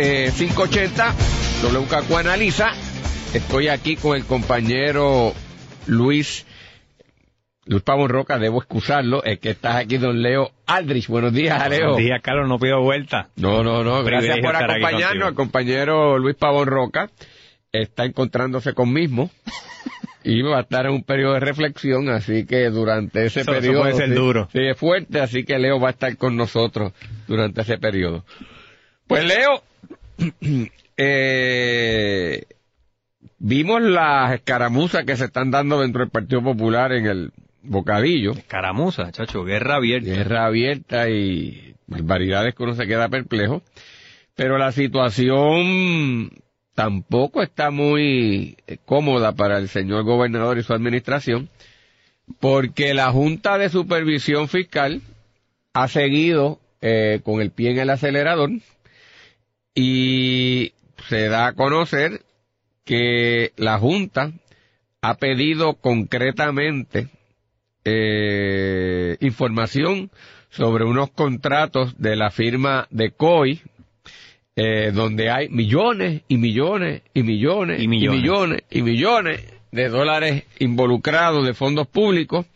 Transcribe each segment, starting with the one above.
eh, 580, WKQ Analiza. Estoy aquí con el compañero Luis, Luis Pavón Roca, debo excusarlo, es que estás aquí, don Leo Aldrich. Buenos días, Leo. Buenos días, Carlos, no pido vuelta. No, no, no, gracias por acompañarnos. El compañero Luis Pavón Roca está encontrándose conmigo y va a estar en un periodo de reflexión, así que durante ese Eso- eso periodo... puede ser sí, duro. Sí, es fuerte, así que Leo va a estar con nosotros durante ese periodo. Pues Leo, eh, vimos las escaramuzas que se están dando dentro del Partido Popular en el Bocadillo. Caramuza, chacho, guerra abierta. Guerra abierta y barbaridades que uno se queda perplejo. Pero la situación tampoco está muy eh, cómoda para el señor gobernador y su administración, porque la Junta de Supervisión Fiscal ha seguido eh, con el pie en el acelerador y se da a conocer que la Junta ha pedido concretamente eh, información sobre unos contratos de la firma de COI, eh, donde hay millones y millones y millones Y y millones. millones y millones de dólares involucrados de fondos públicos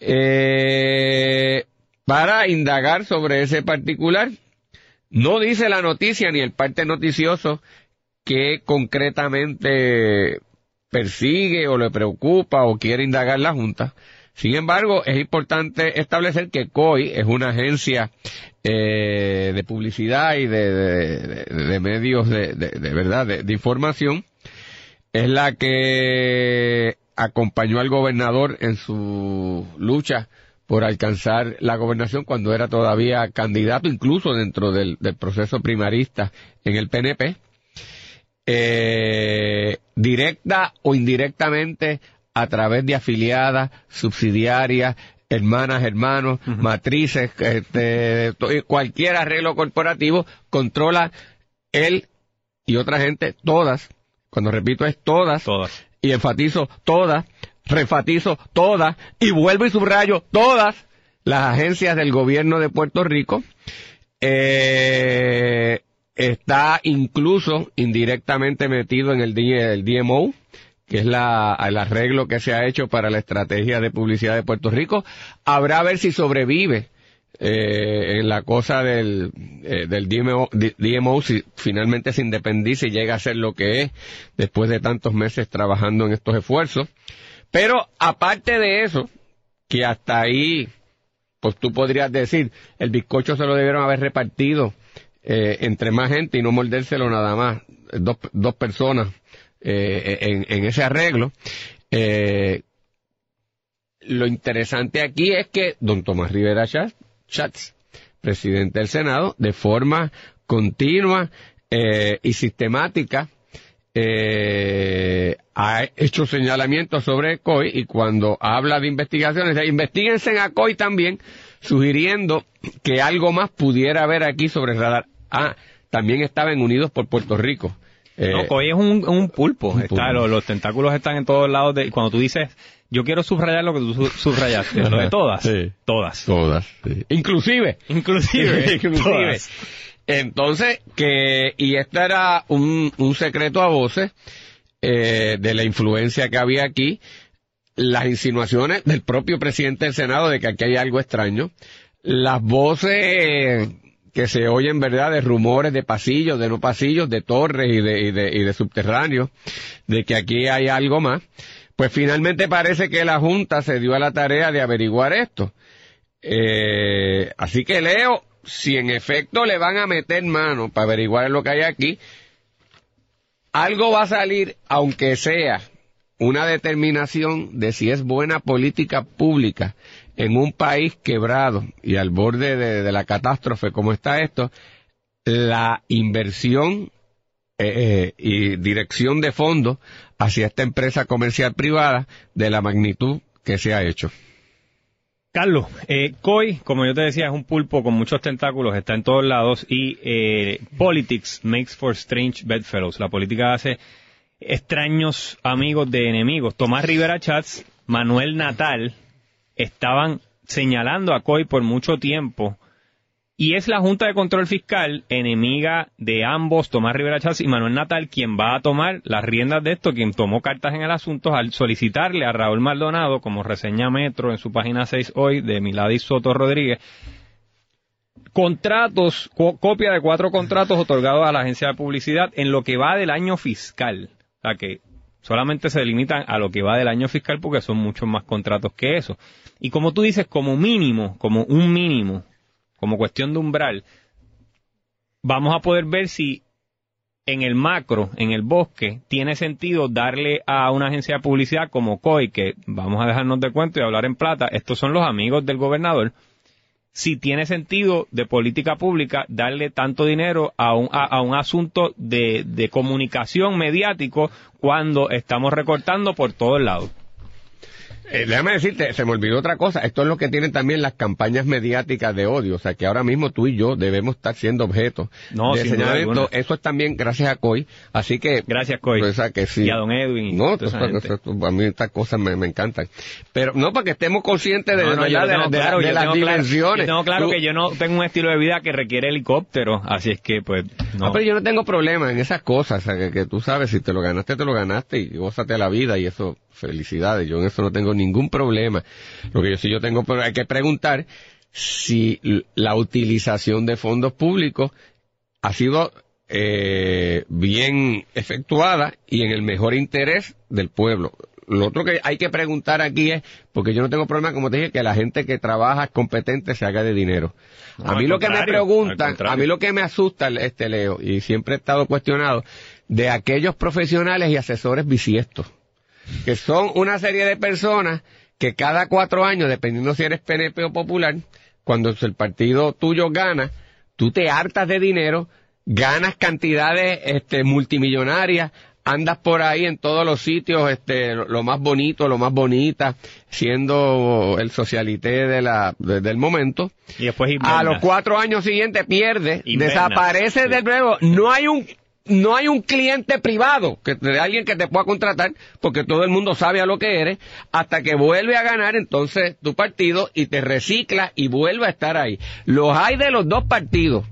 eh, para indagar sobre ese particular. No dice la noticia ni el parte noticioso que concretamente persigue o le preocupa o quiere indagar la Junta. Sin embargo, es importante establecer que COI es una agencia eh, de publicidad y de, de- medios de, verdad, de información. Es la que acompañó al gobernador en su lucha por alcanzar la gobernación cuando era todavía candidato, incluso dentro del, del proceso primarista en el PNP eh, directa o indirectamente a través de afiliadas, subsidiarias, hermanas, hermanos, matrices, este, cualquier arreglo corporativo, controla él y otra gente, todas, cuando repito es todas, Todas. y enfatizo todas, refatizo todas, y vuelvo y subrayo todas las agencias del gobierno de Puerto Rico, eh, está incluso indirectamente metido en el, DMO, que es la, el arreglo que se ha hecho para la estrategia de publicidad de Puerto Rico. Habrá a ver si sobrevive eh, en la cosa del, eh, DMO, si finalmente se independiza y llega a ser lo que es después de tantos meses trabajando en estos esfuerzos. Pero aparte de eso, que hasta ahí, pues tú podrías decir, el bizcocho se lo debieron haber repartido eh, entre más gente y no mordérselo nada más, dos, dos personas eh, en, ese arreglo. Eh, lo interesante aquí es que don Tomás Rivera Schatz, presidente del Senado, de forma continua eh, y sistemática, eh, ha hecho señalamientos sobre COI y cuando habla de investigaciones, investiguense a COI también, sugiriendo que algo más pudiera haber aquí sobre el radar. Ah, también estaba en Unidos por Puerto Rico. Eh, no, COI es un, un pulpo. un Está. Los, los tentáculos están en todos lados. De, cuando tú dices, yo quiero subrayar lo que tú su- subrayaste, lo de todas. Sí. Todas. Todas. sí. Inclusive. Inclusive. Inclusive. todas. Entonces, que, y esto era un, un secreto a voces, eh, de la influencia que había aquí, las insinuaciones del propio presidente del Senado de que aquí hay algo extraño, las voces que se oyen, ¿verdad?, de rumores de pasillos, de no pasillos, de torres y de, y de, y de subterráneos, de que aquí hay algo más, pues finalmente parece que la Junta se dio a la tarea de averiguar esto. Eh, así que Leo, si en efecto le van a meter mano para averiguar lo que hay aquí, algo va a salir, aunque sea una determinación de si es buena política pública en un país quebrado y al borde de, la catástrofe como está esto, la inversión eh, y dirección de fondos hacia esta empresa comercial privada de la magnitud que se ha hecho. Carlos, eh, COI, como yo te decía, es un pulpo con muchos tentáculos, está en todos lados y eh, politics makes for strange bedfellows. La política hace extraños amigos de enemigos. Tomás Rivera Chats, Manuel Natal, estaban señalando a COI por mucho tiempo y es la Junta de Control Fiscal, enemiga de ambos, Tomás Rivera Chávez y Manuel Natal, quien va a tomar las riendas de esto, quien tomó cartas en el asunto al solicitarle a Raúl Maldonado, como reseña Metro en su página 6 hoy, de Miladis Soto Rodríguez, contratos, copia de cuatro contratos otorgados a la agencia de publicidad en lo que va del año fiscal. O sea que solamente se delimitan a lo que va del año fiscal porque son muchos más contratos que eso. Y como tú dices, como mínimo, como un mínimo, como cuestión de umbral, vamos a poder ver si en el macro, en el bosque, tiene sentido darle a una agencia de publicidad como COI, que vamos a dejarnos de cuento y hablar en plata, estos son los amigos del gobernador, si tiene sentido de política pública darle tanto dinero a un, a, un asunto de, de comunicación mediático cuando estamos recortando por todos lados. Eh, déjame decirte, se me olvidó otra cosa. Esto es lo que tienen también las campañas mediáticas de odio. O sea, que ahora mismo tú y yo debemos estar siendo objetos no, de señalamiento. Eso es también gracias a COI. Así que... Gracias, COI. Pues, que sí. Y a don Edwin. No, a mí estas cosas me, encantan. Pero no para que estemos conscientes de, no, de, las dimensiones. yo tengo claro que yo no tengo un estilo de vida que requiere helicóptero. Así es que, pues, no. pero yo no tengo problema en esas cosas. O sea, que, que tú sabes, si te lo ganaste, te lo ganaste y gózate la vida y eso felicidades, yo en eso no tengo ningún problema. Lo que yo sí yo tengo, pero hay que preguntar si la utilización de fondos públicos ha sido eh, bien efectuada y en el mejor interés del pueblo. Lo otro que hay que preguntar aquí es, porque yo no tengo problema, como te dije, que la gente que trabaja es competente se haga de dinero. a mí lo que me preguntan, a mí lo que me asusta, este Leo, y siempre he estado cuestionado, de aquellos profesionales y asesores bisiestos que son una serie de personas que cada cuatro años, dependiendo si eres PNP o popular, cuando el partido tuyo gana, tú te hartas de dinero, ganas cantidades este, multimillonarias, andas por ahí en todos los sitios, este, lo más bonito, lo más bonita, siendo el socialité de la, del momento. Y después a los cuatro años siguientes pierde, desaparece de nuevo. No hay un no hay un cliente privado, que alguien que te pueda contratar, porque todo el mundo sabe a lo que eres, hasta que vuelve a ganar entonces tu partido y te recicla y vuelve a estar ahí. Los hay de los dos partidos.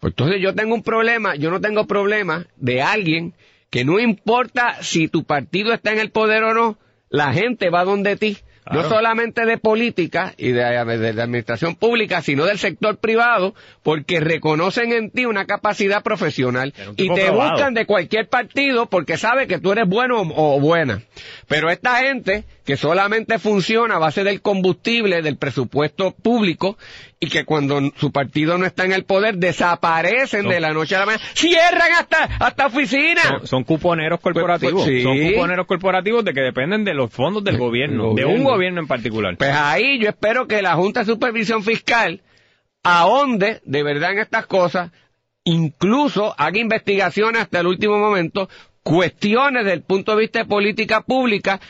Pues entonces yo tengo un problema, yo no tengo problema de alguien que no importa si tu partido está en el poder o no, la gente va donde ti no solamente de política y de, administración pública, sino del sector privado, porque reconocen en ti una capacidad profesional y te buscan de cualquier partido porque sabe que tú eres bueno o buena. Pero esta gente que solamente funciona a base del combustible, del presupuesto público, y que cuando su partido no está en el poder desaparecen de la noche a la mañana, cierran hasta, hasta oficinas. Son, cuponeros pues, pues, corporativos, son cuponeros corporativos de que dependen de los fondos del gobierno, de un gobierno en particular. Pues ahí yo espero que la Junta de Supervisión Fiscal ahonde de verdad en estas cosas, incluso haga investigaciones hasta el último momento, cuestiones desde el punto de vista de política pública,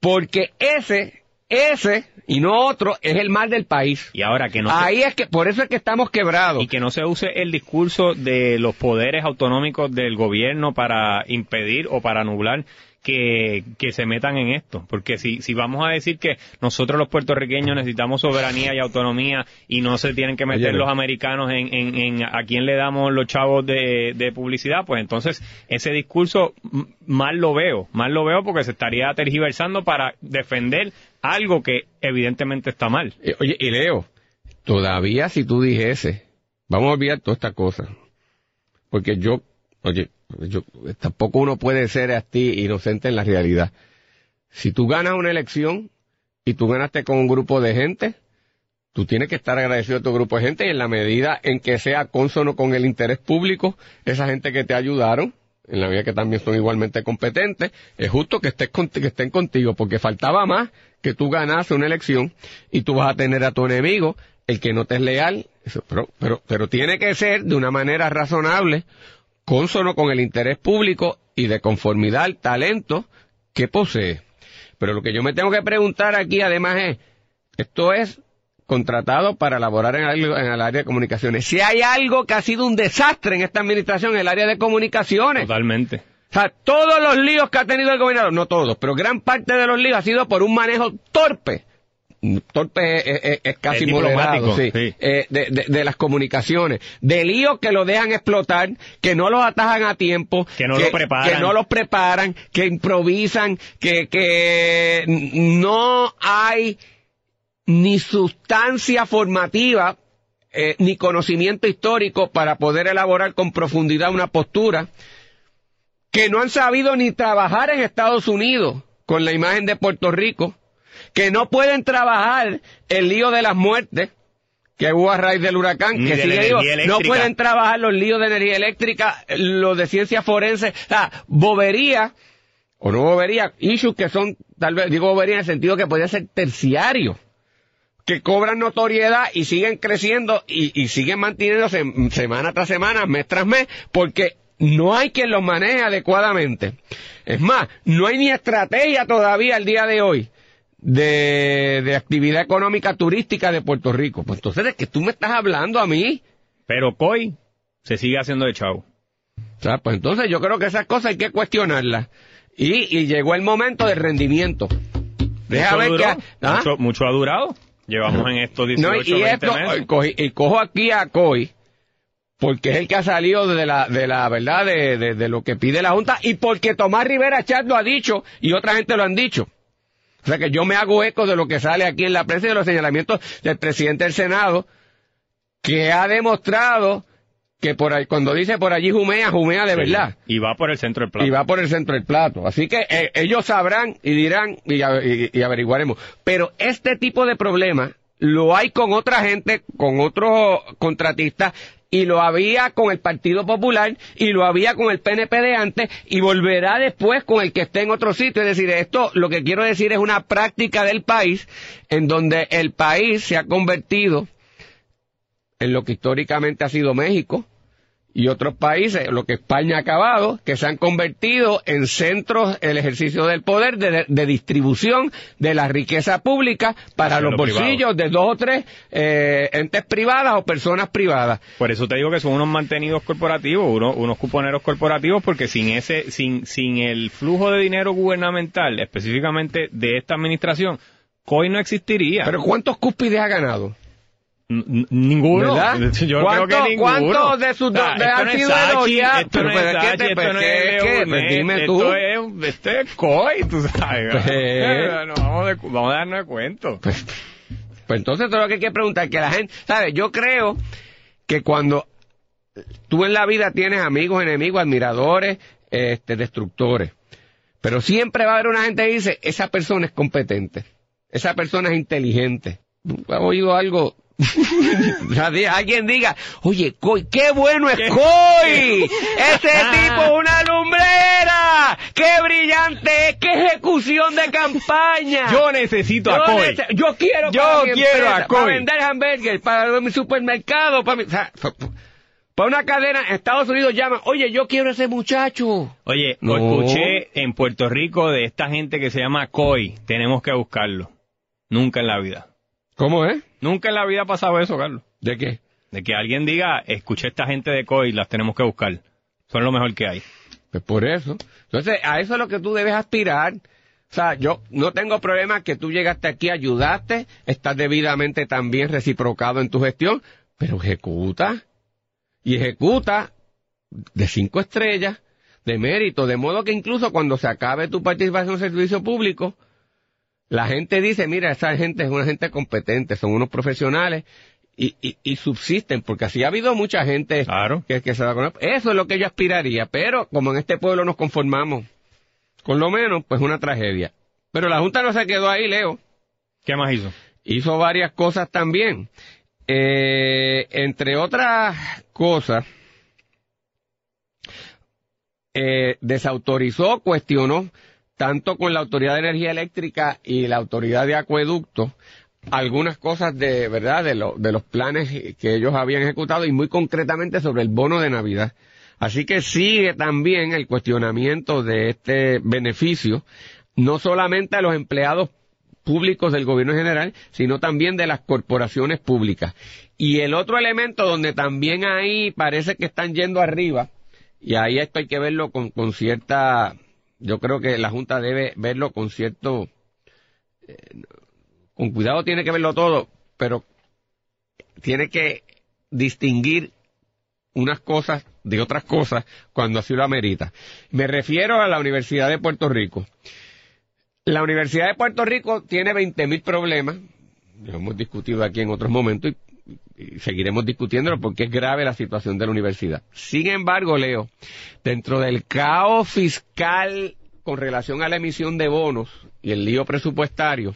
porque ese, ese y no otro es el mal del país. Y ahora que no Ahí es que por eso es que estamos quebrados. Y que no se use el discurso de los poderes autonómicos del gobierno para impedir o para nublar que, que se metan en esto. Porque si, si vamos a decir que nosotros los puertorriqueños necesitamos soberanía y autonomía y no se tienen que meter los americanos en, en, en, a quién le damos los chavos de, de publicidad, pues entonces ese discurso mal lo veo, mal lo veo porque se estaría tergiversando para defender algo que evidentemente está mal. Eh, oye, y Leo, todavía si tú dijese, vamos a olvidar toda esta cosa, porque yo, oye, tampoco uno puede ser así inocente en la realidad. Si tú ganas una elección y tú ganaste con un grupo de gente, tú tienes que estar agradecido a tu grupo de gente y en la medida en que sea consono con el interés público, esa gente que te ayudaron, en la medida que también son igualmente competentes, es justo que, estés que estén contigo, porque faltaba más que tú ganases una elección y tú vas a tener a tu enemigo, el que no te es leal, pero, pero, pero tiene que ser de una manera razonable, consono con el interés público y de conformidad al talento que posee. Pero lo que yo me tengo que preguntar aquí además es, esto es contratado para elaborar en, algo- en el área de comunicaciones. Si hay algo que ha sido un desastre en esta administración, en el área de comunicaciones. Totalmente. O sea, todos los líos que ha tenido el gobernador, no todos, pero gran parte de los líos ha sido por un manejo torpe. Torpe es, es- es casi moderado, diplomático, sí, sí. eh, de, de- de las comunicaciones. De líos que lo dejan explotar, que no los atajan a tiempo. Que no lo preparan. Que no los preparan, que improvisan, que, que no hay ni sustancia formativa eh, ni conocimiento histórico para poder elaborar con profundidad una postura que no han sabido ni trabajar en Estados Unidos con la imagen de Puerto Rico, que no pueden trabajar el lío de las muertes que hubo a raíz del huracán, Ni que de no pueden trabajar los líos de energía eléctrica, los de ciencia forense, o sea, bobería, o no bobería, issues que son, tal vez, digo bobería en el sentido que podría ser terciario, que cobran notoriedad y siguen creciendo y, y siguen manteniéndose semana tras semana, mes tras mes, porque no hay quien los maneje adecuadamente. Es más, no hay ni estrategia todavía al día de hoy de, de actividad económica turística de Puerto Rico. Pues entonces, ¿de qué tú me estás hablando a mí? Pero COI se sigue haciendo de chavo. O sea, pues entonces yo creo que esas cosas hay que cuestionarlas. Y, y llegó el momento del rendimiento. Deja Mucho ver duró, que... ¿ah? mucho, mucho ha durado. Llevamos en estos 18, No, y 20 esto, meses. y cojo aquí a Coy, porque es el que ha salido de la, de la verdad, de, de- de lo que pide la Junta, y porque Tomás Rivera Chat lo ha dicho, y otra gente lo han dicho. O sea que yo me hago eco de lo que sale aquí en la prensa y de los señalamientos del presidente del Senado, que ha demostrado que por ahí, cuando dice por allí jumea, jumea de verdad. Y va por el centro del plato. Y va por el centro del plato. Así que eh, ellos sabrán y dirán y, y averiguaremos. Pero este tipo de problema lo hay con otra gente, con otros contratistas, y lo había con el Partido Popular, y lo había con el PNP de antes, y volverá después con el que esté en otro sitio. Es decir, esto lo que quiero decir es una práctica del país en donde el país se ha convertido en lo que históricamente ha sido México, y otros países, lo que España ha acabado, que se han convertido en centros el ejercicio del poder de, de distribución de la riqueza pública para los lo bolsillos de dos o tres eh, entes privadas o personas privadas. Por eso te digo que son unos mantenidos corporativos, unos, unos cuponeros corporativos, porque sin ese, sin, sin el flujo de dinero gubernamental, específicamente de esta administración, COI no existiría. Pero ¿cuántos cúspides ha ganado? Ninguno. ¿Verdad? Yo creo ¿Cuánto- que ninguno. cuántos de sus dos- de han sido elogiados? Pero, es pero, ¿qué Sachi, te- esto pero, no ¿qué- es qué? Leonet, Pues dime tú. Esto es, esto es COI, tú sabes. Pues- No, vamos, de- vamos a darnos cuenta. Pues, pues entonces todo lo que hay que preguntar que la gente, ¿sabes? Yo creo que cuando tú en la vida tienes amigos, enemigos, admiradores, este, destructores, pero siempre va a haber una gente que dice, esa persona es competente, esa persona es inteligente. ¿Nunca has oído algo? Alguien diga, oye, Coy, qué bueno es ¿Qué? Coy, ese tipo es una lumbrera, qué brillante es, qué ejecución de campaña. Yo necesito a nece- Yo quiero Yo para mi quiero empresa, a Coy. para vender hamburgues, para mi supermercado, para mi, o sea, para una cadena, Estados Unidos llama, oye, yo quiero ese muchacho. Oye, No. escuché en Puerto Rico de esta gente que se llama COI. Tenemos que buscarlo. Nunca en la vida. ¿Cómo es? Nunca en la vida ha pasado eso, Carlos. ¿De qué? De que alguien diga, escuché esta gente de COI, las tenemos que buscar. Son lo mejor que hay. Pues por eso. Entonces, a eso es lo que tú debes aspirar. O sea, yo no tengo problema que tú llegaste aquí, ayudaste, estás debidamente también reciprocado en tu gestión, pero ejecuta. Y ejecuta de cinco estrellas, de mérito, de modo que incluso cuando se acabe tu participación en el servicio público, la gente dice, mira, esa gente es una gente competente, son unos profesionales y, y, y subsisten, porque así ha habido mucha gente Claro. que, que se va a conocer. Eso es lo que yo aspiraría, pero como en este pueblo nos conformamos, con lo menos, pues una tragedia. Pero la Junta no se quedó ahí, Leo. ¿Qué más hizo? Hizo varias cosas también. Eh, entre otras cosas, eh, desautorizó, cuestionó, tanto con la Autoridad de Energía Eléctrica y la Autoridad de Acueducto, algunas cosas de verdad de, de los planes que ellos habían ejecutado y muy concretamente sobre el bono de Navidad. Así que sigue también el cuestionamiento de este beneficio, no solamente a los empleados públicos del gobierno general, sino también de las corporaciones públicas. Y el otro elemento donde también ahí parece que están yendo arriba, y ahí esto hay que verlo con, con cierta, yo creo que la Junta debe verlo con cierto, eh, con cuidado tiene que verlo todo, pero tiene que distinguir unas cosas de otras cosas cuando así lo amerita. Me refiero a la Universidad de Puerto Rico. La Universidad de Puerto Rico tiene 20.000 problemas, lo hemos discutido aquí en otros momentos y, y, seguiremos discutiéndolo porque es grave la situación de la universidad. Sin embargo, Leo, dentro del caos fiscal con relación a la emisión de bonos y el lío presupuestario,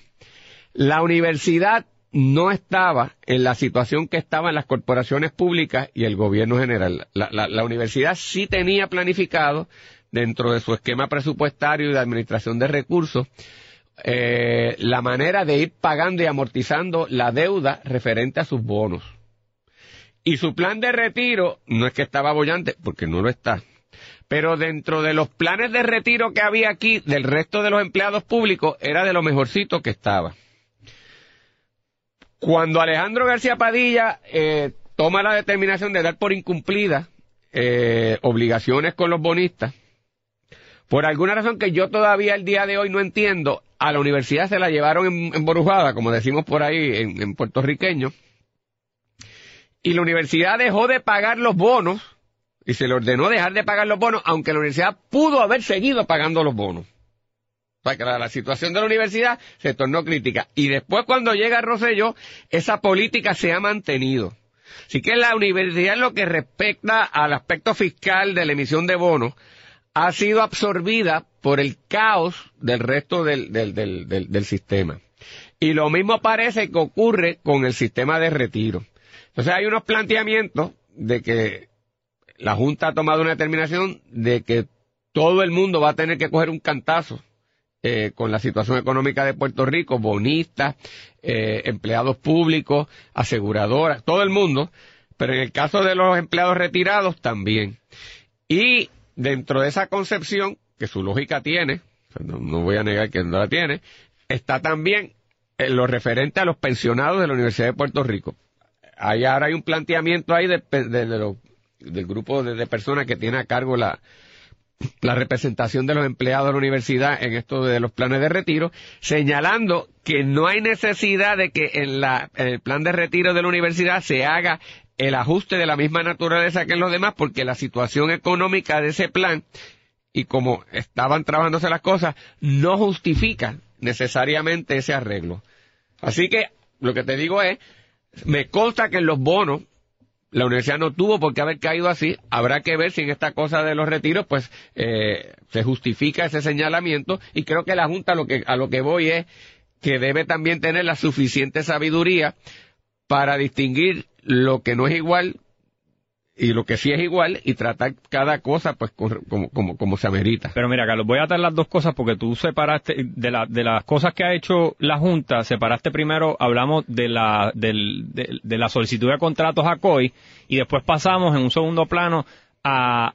la universidad no estaba en la situación que estaban las corporaciones públicas y el gobierno general. La, la, la, universidad sí tenía planificado, dentro de su esquema presupuestario y de administración de recursos, eh, la manera de ir pagando y amortizando la deuda referente a sus bonos. Y su plan de retiro no es que estaba bollante, porque no lo está. Pero dentro de los planes de retiro que había aquí del resto de los empleados públicos, era de lo mejorcito que estaba. Cuando Alejandro García Padilla eh, toma la determinación de dar por incumplida eh, obligaciones con los bonistas, por alguna razón que yo todavía el día de hoy no entiendo, a la universidad se la llevaron en, como decimos por ahí en, puertorriqueño, y la universidad dejó de pagar los bonos, y se le ordenó dejar de pagar los bonos, aunque la universidad pudo haber seguido pagando los bonos. O sea, que la, la, situación de la universidad se tornó crítica. Y después cuando llega Rosselló, esa política se ha mantenido. Así que la universidad en lo que respecta al aspecto fiscal de la emisión de bonos, ha sido absorbida por el caos del resto del, del, del, del, sistema. Y lo mismo parece que ocurre con el sistema de retiro. Entonces hay unos planteamientos de que la Junta ha tomado una determinación de que todo el mundo va a tener que coger un cantazo eh, con la situación económica de Puerto Rico, bonistas, eh, empleados públicos, aseguradoras, todo el mundo, pero en el caso de los empleados retirados también. Y dentro de esa concepción, que su lógica tiene, no, voy a negar que no la tiene, está también en lo referente a los pensionados de la Universidad de Puerto Rico. Ahora hay un planteamiento ahí de, de, del grupo de, de personas que tiene a cargo la, la representación de los empleados de la universidad en esto de los planes de retiro, señalando que no hay necesidad de que en, la, en el plan de retiro de la universidad se haga el ajuste de la misma naturaleza que en los demás, porque la situación económica de ese plan y como estaban trabajándose las cosas, no justifica necesariamente ese arreglo. Así que lo que te digo es, me consta que en los bonos la universidad no tuvo por qué haber caído así. Habrá que ver si en esta cosa de los retiros, pues, eh, se justifica ese señalamiento. Y creo que la Junta lo que, a lo que voy es que debe también tener la suficiente sabiduría para distinguir lo que no es igual y lo que sí es igual y tratar cada cosa pues como, como, como se amerita. Pero mira, Carlos, voy a atar las dos cosas porque tú separaste de, la, de las cosas que ha hecho la Junta, separaste primero, hablamos de la, de, la solicitud de contratos a COI y después pasamos en un segundo plano a,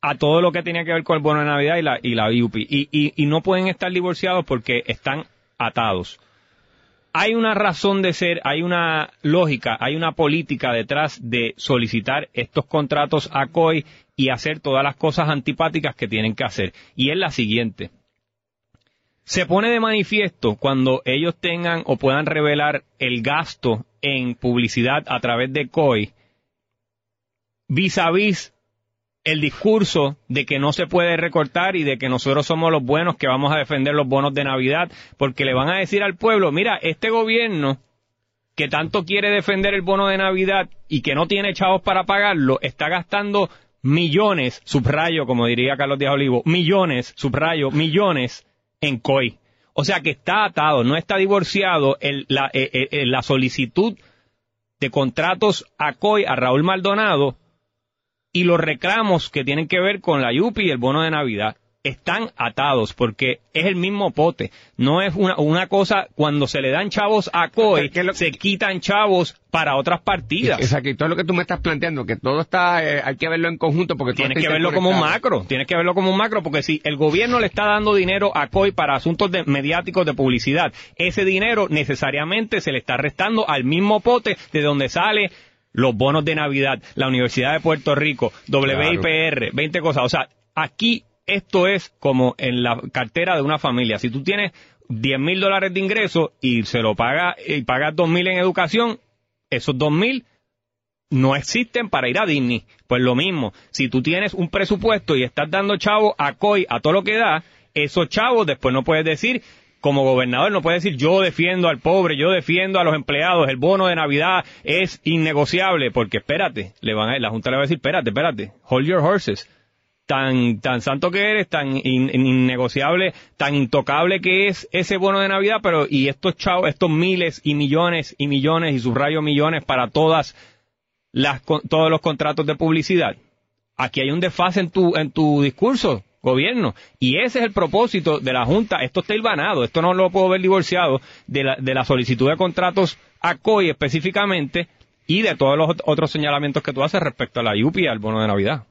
a todo lo que tenía que ver con el bono de Navidad y la, y la y, y no pueden estar divorciados porque están atados hay una razón de ser, hay una lógica, hay una política detrás de solicitar estos contratos a COI y hacer todas las cosas antipáticas que tienen que hacer. Y es la siguiente. Se pone de manifiesto cuando ellos tengan o puedan revelar el gasto en publicidad a través de COI vis a vis el discurso de que no se puede recortar y de que nosotros somos los buenos que vamos a defender los bonos de Navidad, porque le van a decir al pueblo, mira, este gobierno que tanto quiere defender el bono de Navidad y que no tiene chavos para pagarlo, está gastando millones, subrayo, como diría Carlos Díaz Olivo, millones, subrayo, millones en COI. O sea que está atado, no está divorciado el, la, eh, eh, la solicitud de contratos a COI a Raúl Maldonado y los reclamos que tienen que ver con la YUPI y el bono de Navidad. están atados porque es el mismo pote. No es una, una cosa, cuando se le dan chavos a COI, se quitan chavos para otras partidas. Exacto, y todo lo que tú me estás planteando, que todo está, eh, hay que verlo en conjunto porque tienes que verlo como un macro, tienes que verlo como un macro porque si el gobierno le está dando dinero a COI para asuntos de, mediáticos de publicidad, ese dinero necesariamente se le está restando al mismo pote de donde sale los bonos de Navidad, la Universidad de Puerto Rico, WIPR, 20 cosas. O sea, aquí esto es como en la cartera de una familia. Si tú tienes 10 mil dólares de ingreso y se lo paga y pagas 2 mil en educación, esos 2 mil no existen para ir a Disney. Pues lo mismo, si tú tienes un presupuesto y estás dando chavo a COI a todo lo que da, esos chavos después no puedes decir como gobernador no puede decir yo defiendo al pobre, yo defiendo a los empleados, el bono de Navidad es innegociable, porque espérate, le van a, la Junta le va a decir, espérate, espérate, hold your horses. Tan, tan santo que eres, tan innegociable, tan intocable que es ese bono de Navidad, pero y estos chavos, estos miles y millones y millones y subrayo millones para todas las, todos los contratos de publicidad. Aquí hay un desfase en tu, en tu discurso gobierno. Y ese es el propósito de la Junta. Esto está ilvanado, esto no lo puedo ver divorciado de la, de la solicitud de contratos a COI específicamente y de todos los otros señalamientos que tú haces respecto a la UPI y al bono de Navidad.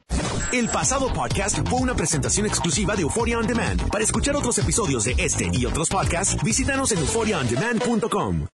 El pasado podcast fue una presentación exclusiva de Euphoria On Demand. Para escuchar otros episodios de este y otros podcasts, visítanos en euphoriaondemand.com.